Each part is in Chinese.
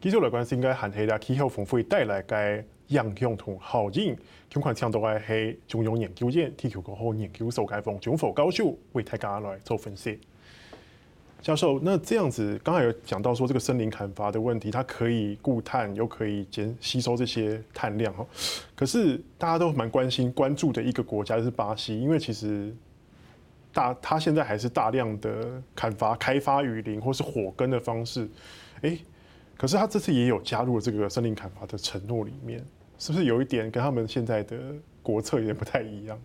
继续来关心，该寒气啦，气候峰会带来该影响同效应，今款听到嘅系中央研究院地球气候研究所解放总副教授为大家来做分析。教授，那这样子刚才有讲到说，这个森林砍伐的问题，它可以固碳，又可以减吸收这些碳量哈。可是大家都蛮关心、关注的一个国家就是巴西，因为其实大它现在还是大量的砍伐、开发雨林或是火耕的方式，哎。可是他这次也有加入了这个森林砍伐的承诺里面，是不是有一点跟他们现在的国策也不太一样？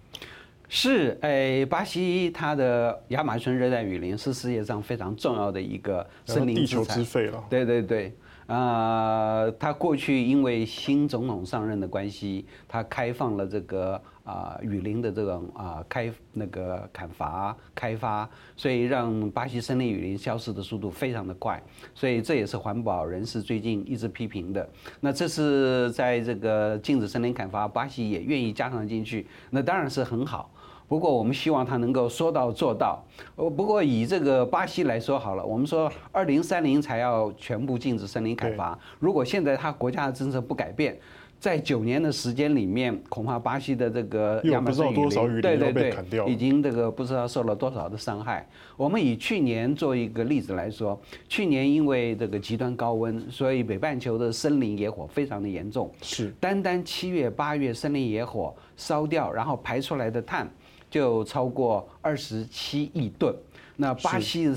是，哎，巴西它的亚马逊热带雨林是世界上非常重要的一个森林，地球之肺了。对对对。啊，他过去因为新总统上任的关系，他开放了这个啊雨林的这种啊开那个砍伐开发，所以让巴西森林雨林消失的速度非常的快，所以这也是环保人士最近一直批评的。那这是在这个禁止森林砍伐，巴西也愿意加上进去，那当然是很好。不过我们希望他能够说到做到。呃，不过以这个巴西来说好了，我们说二零三零才要全部禁止森林砍伐。如果现在他国家的政策不改变，在九年的时间里面，恐怕巴西的这个亚马逊雨林，对对对，已经这个不知道受了多少的伤害。我们以去年做一个例子来说，去年因为这个极端高温，所以北半球的森林野火非常的严重。是，单单七月八月森林野火烧掉，然后排出来的碳。就超过二十七亿吨。那巴西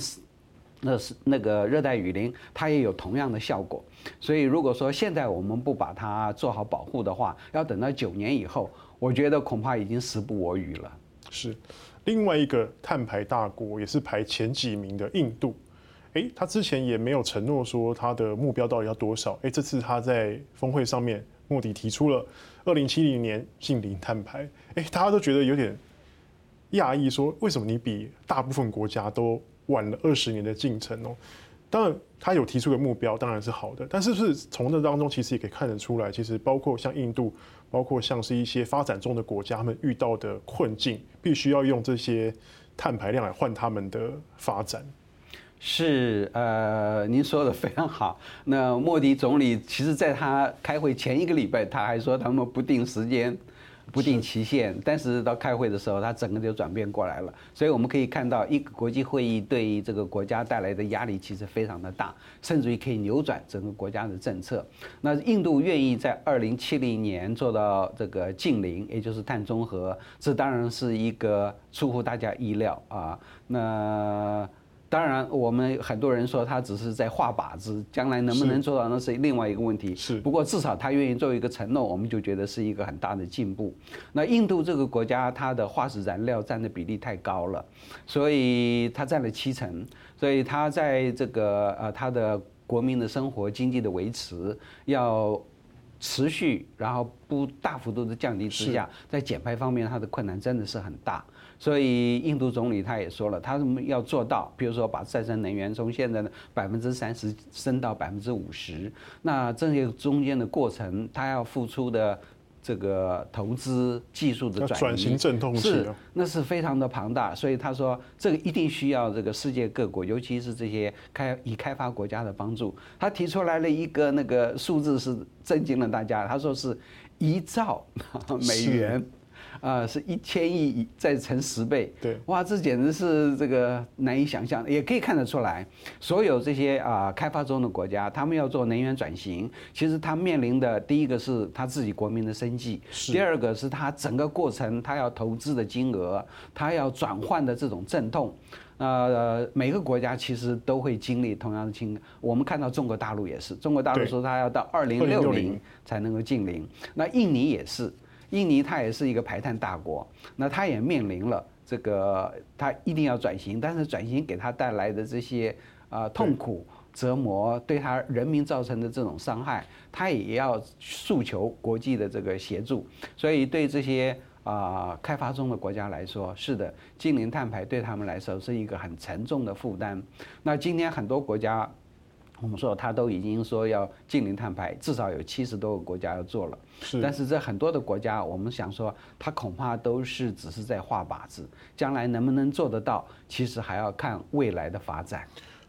那是那个热带雨林，它也有同样的效果。所以如果说现在我们不把它做好保护的话，要等到九年以后，我觉得恐怕已经时不我与了。是，另外一个碳排大国，也是排前几名的印度。诶，他之前也没有承诺说他的目标到底要多少。诶，这次他在峰会上面，莫迪提出了二零七零年净零碳排。诶，大家都觉得有点。讶异说：“为什么你比大部分国家都晚了二十年的进程哦？”当然，他有提出个目标，当然是好的。但是，是从这当中其实也可以看得出来，其实包括像印度，包括像是一些发展中的国家，他们遇到的困境，必须要用这些碳排量来换他们的发展。是，呃，您说的非常好。那莫迪总理其实在他开会前一个礼拜，他还说他们不定时间。不定期限，但是到开会的时候，它整个就转变过来了。所以我们可以看到，一个国际会议对于这个国家带来的压力其实非常的大，甚至于可以扭转整个国家的政策。那印度愿意在二零七零年做到这个净零，也就是碳中和，这当然是一个出乎大家意料啊。那。当然，我们很多人说他只是在画靶子，将来能不能做到那是另外一个问题。是。不过至少他愿意做一个承诺，我们就觉得是一个很大的进步。那印度这个国家，它的化石燃料占的比例太高了，所以它占了七成，所以它在这个呃它的国民的生活、经济的维持要持续，然后不大幅度的降低之下，在减排方面，它的困难真的是很大。所以，印度总理他也说了，他们要做到，比如说把再生能源从现在的百分之三十升到百分之五十。那这些中间的过程，他要付出的这个投资、技术的转型阵痛期是，那是非常的庞大。所以他说，这个一定需要这个世界各国，尤其是这些开已开发国家的帮助。他提出来了一个那个数字，是震惊了大家。他说是一兆 美元。啊，是一千亿再乘十倍，对，哇，这简直是这个难以想象。也可以看得出来，所有这些啊开发中的国家，他们要做能源转型，其实他面临的第一个是他自己国民的生计，第二个是他整个过程他要投资的金额，他要转换的这种阵痛。呃，每个国家其实都会经历同样的情况。我们看到中国大陆也是，中国大陆说他要到二零六零才能够净零，那印尼也是。印尼它也是一个排碳大国，那它也面临了这个，它一定要转型，但是转型给它带来的这些啊痛苦折磨，对它人民造成的这种伤害，它也要诉求国际的这个协助。所以对这些啊开发中的国家来说，是的，近零碳排对他们来说是一个很沉重的负担。那今天很多国家。我们说，他都已经说要近零碳排，至少有七十多个国家要做了。是，但是这很多的国家，我们想说，他恐怕都是只是在画靶子，将来能不能做得到，其实还要看未来的发展。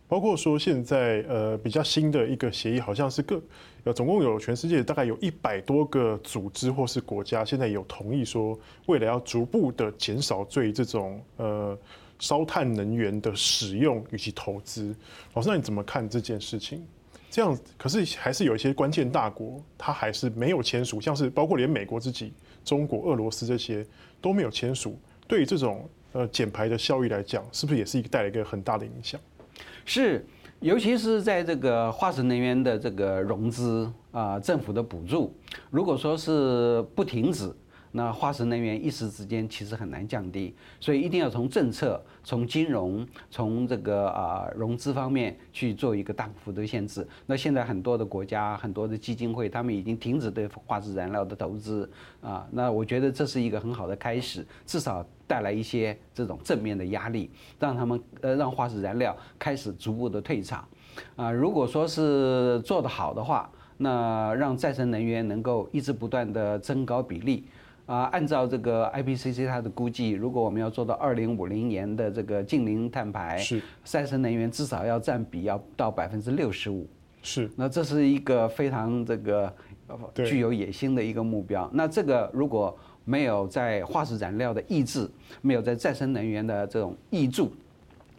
包括说现在呃比较新的一个协议，好像是各呃总共有全世界大概有一百多个组织或是国家，现在有同意说，未来要逐步的减少对这种呃烧炭能源的使用以及投资。老师，那你怎么看这件事情？这样可是还是有一些关键大国，它还是没有签署，像是包括连美国自己、中国、俄罗斯这些都没有签署。对于这种呃减排的效益来讲，是不是也是一个带来一个很大的影响？是，尤其是在这个化石能源的这个融资啊，政府的补助，如果说是不停止，那化石能源一时之间其实很难降低，所以一定要从政策、从金融、从这个啊融资方面去做一个大幅的限制。那现在很多的国家、很多的基金会，他们已经停止对化石燃料的投资啊。那我觉得这是一个很好的开始，至少带来一些这种正面的压力，让他们呃让化石燃料开始逐步的退场啊。如果说是做得好的话，那让再生能源能够一直不断的增高比例。啊，按照这个 IPCC 它的估计，如果我们要做到二零五零年的这个净零碳排，是再生能源至少要占比要到百分之六十五。是，那这是一个非常这个具有野心的一个目标。那这个如果没有在化石燃料的抑制，没有在再生能源的这种挹注，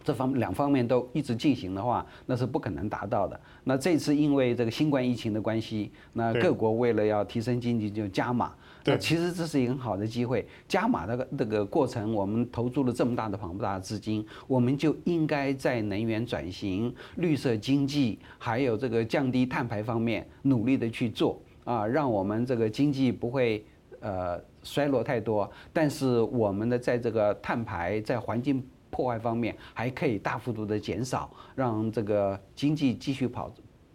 这方两方面都一直进行的话，那是不可能达到的。那这次因为这个新冠疫情的关系，那各国为了要提升经济就加码。对，其实这是一个很好的机会。加码的这个过程，我们投注了这么大的庞大的资金，我们就应该在能源转型、绿色经济，还有这个降低碳排方面努力的去做啊，让我们这个经济不会呃衰落太多，但是我们的在这个碳排在环境破坏方面还可以大幅度的减少，让这个经济继续跑。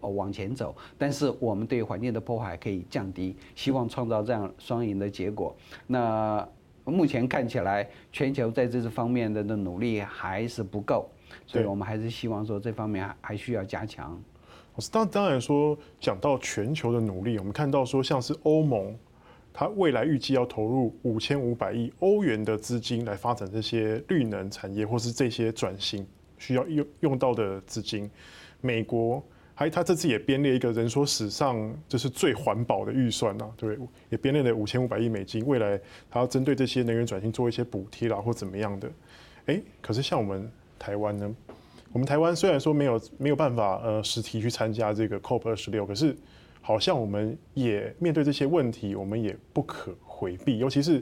往前走，但是我们对环境的破坏可以降低，希望创造这样双赢的结果。那目前看起来，全球在这方面的的努力还是不够，所以我们还是希望说这方面还需要加强。当当然说，讲到全球的努力，我们看到说像是欧盟，它未来预计要投入五千五百亿欧元的资金来发展这些绿能产业，或是这些转型需要用用到的资金，美国。还，他这次也编列一个人说史上就是最环保的预算呐，对，也编列了五千五百亿美金，未来他要针对这些能源转型做一些补贴啦，或怎么样的。哎，可是像我们台湾呢，我们台湾虽然说没有没有办法呃实体去参加这个 COP 二十六，可是好像我们也面对这些问题，我们也不可回避，尤其是。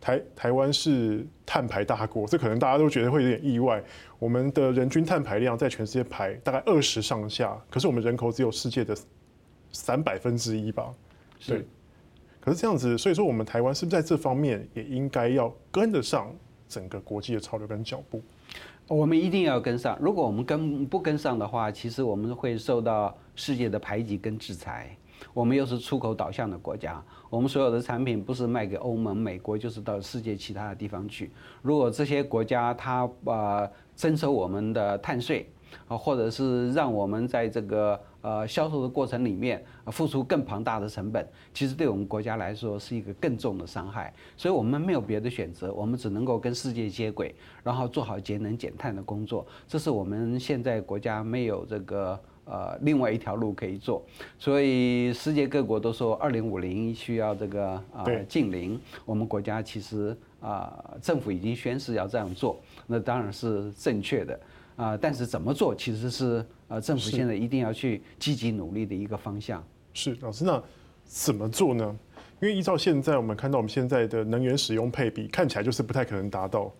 台台湾是碳排大国，这可能大家都觉得会有点意外。我们的人均碳排量在全世界排大概二十上下，可是我们人口只有世界的三百分之一吧？对。可是这样子，所以说我们台湾是不是在这方面也应该要跟得上整个国际的潮流跟脚步？我们一定要跟上。如果我们跟不跟上的话，其实我们会受到世界的排挤跟制裁。我们又是出口导向的国家，我们所有的产品不是卖给欧盟、美国，就是到世界其他的地方去。如果这些国家它呃征收我们的碳税，啊，或者是让我们在这个呃销售的过程里面付出更庞大的成本，其实对我们国家来说是一个更重的伤害。所以我们没有别的选择，我们只能够跟世界接轨，然后做好节能减碳的工作。这是我们现在国家没有这个。呃，另外一条路可以做，所以世界各国都说二零五零需要这个啊净零。我们国家其实啊，政府已经宣誓要这样做，那当然是正确的啊。但是怎么做，其实是呃政府现在一定要去积极努力的一个方向。是老师，那怎么做呢？因为依照现在我们看到我们现在的能源使用配比，看起来就是不太可能达到，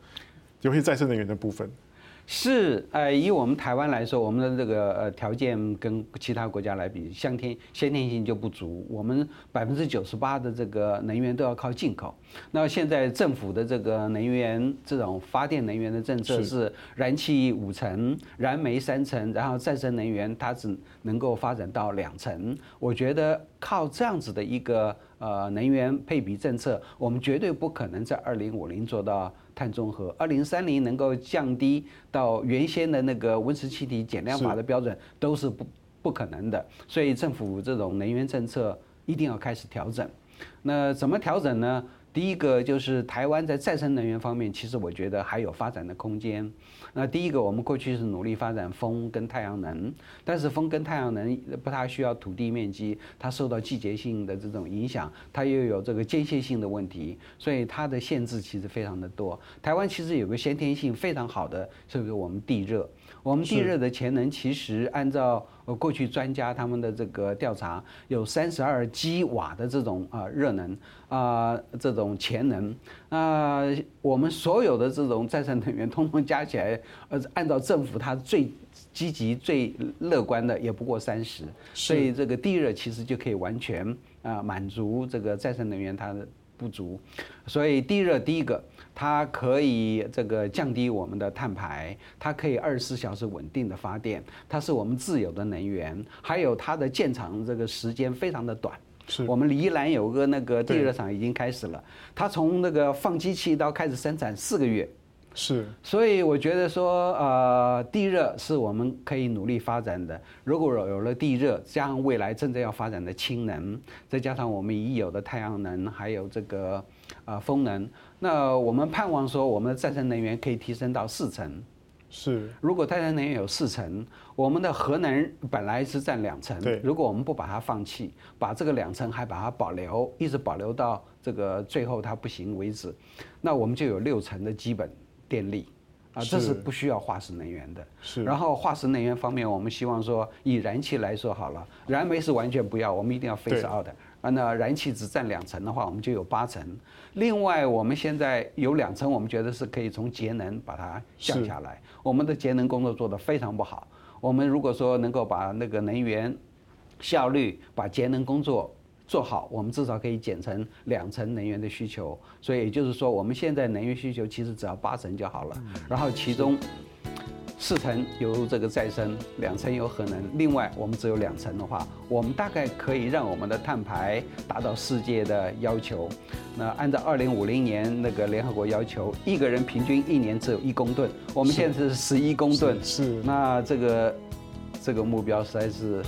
尤其再生能源的部分。是，呃，以我们台湾来说，我们的这个呃条件跟其他国家来比，先天先天性就不足。我们百分之九十八的这个能源都要靠进口。那现在政府的这个能源这种发电能源的政策是燃气五成，燃煤三成，然后再生能源它只能够发展到两成。我觉得靠这样子的一个呃能源配比政策，我们绝对不可能在二零五零做到。碳中和，二零三零能够降低到原先的那个温室气体减量法的标准，都是不不可能的。所以政府这种能源政策一定要开始调整。那怎么调整呢？第一个就是台湾在再生能源方面，其实我觉得还有发展的空间。那第一个，我们过去是努力发展风跟太阳能，但是风跟太阳能不太需要土地面积，它受到季节性的这种影响，它又有这个间歇性的问题，所以它的限制其实非常的多。台湾其实有个先天性非常好的，是不是我们地热？我们地热的潜能其实按照呃过去专家他们的这个调查，有三十二吉瓦的这种啊热能啊这种潜能。那我们所有的这种再生能源通通加起来，呃按照政府它最积极、最乐观的，也不过三十。所以这个地热其实就可以完全啊满足这个再生能源它的不足。所以地热第一个。它可以这个降低我们的碳排，它可以二十四小时稳定的发电，它是我们自有的能源，还有它的建厂这个时间非常的短。是我们宜兰有个那个地热厂已经开始了，它从那个放机器到开始生产四个月。是，所以我觉得说，呃，地热是我们可以努力发展的。如果有了地热，加上未来正在要发展的氢能，再加上我们已有的太阳能，还有这个呃风能。那我们盼望说，我们的再生能源可以提升到四成。是，如果再生能源有四成，我们的核能本来是占两成。对，如果我们不把它放弃，把这个两成还把它保留，一直保留到这个最后它不行为止，那我们就有六成的基本电力。啊，这是不需要化石能源的。是。然后化石能源方面，我们希望说以燃气来说好了，燃煤是完全不要，我们一定要 phase out 的。啊，那燃气只占两成的话，我们就有八成。另外，我们现在有两成，我们觉得是可以从节能把它降下来。我们的节能工作做得非常不好。我们如果说能够把那个能源效率、把节能工作做好，我们至少可以减成两成能源的需求。所以也就是说，我们现在能源需求其实只要八成就好了。然后其中。四成由这个再生，两成由核能。另外，我们只有两成的话，我们大概可以让我们的碳排达到世界的要求。那按照二零五零年那个联合国要求，一个人平均一年只有一公吨，我们现在是十一公吨。是。那这个这个目标实在是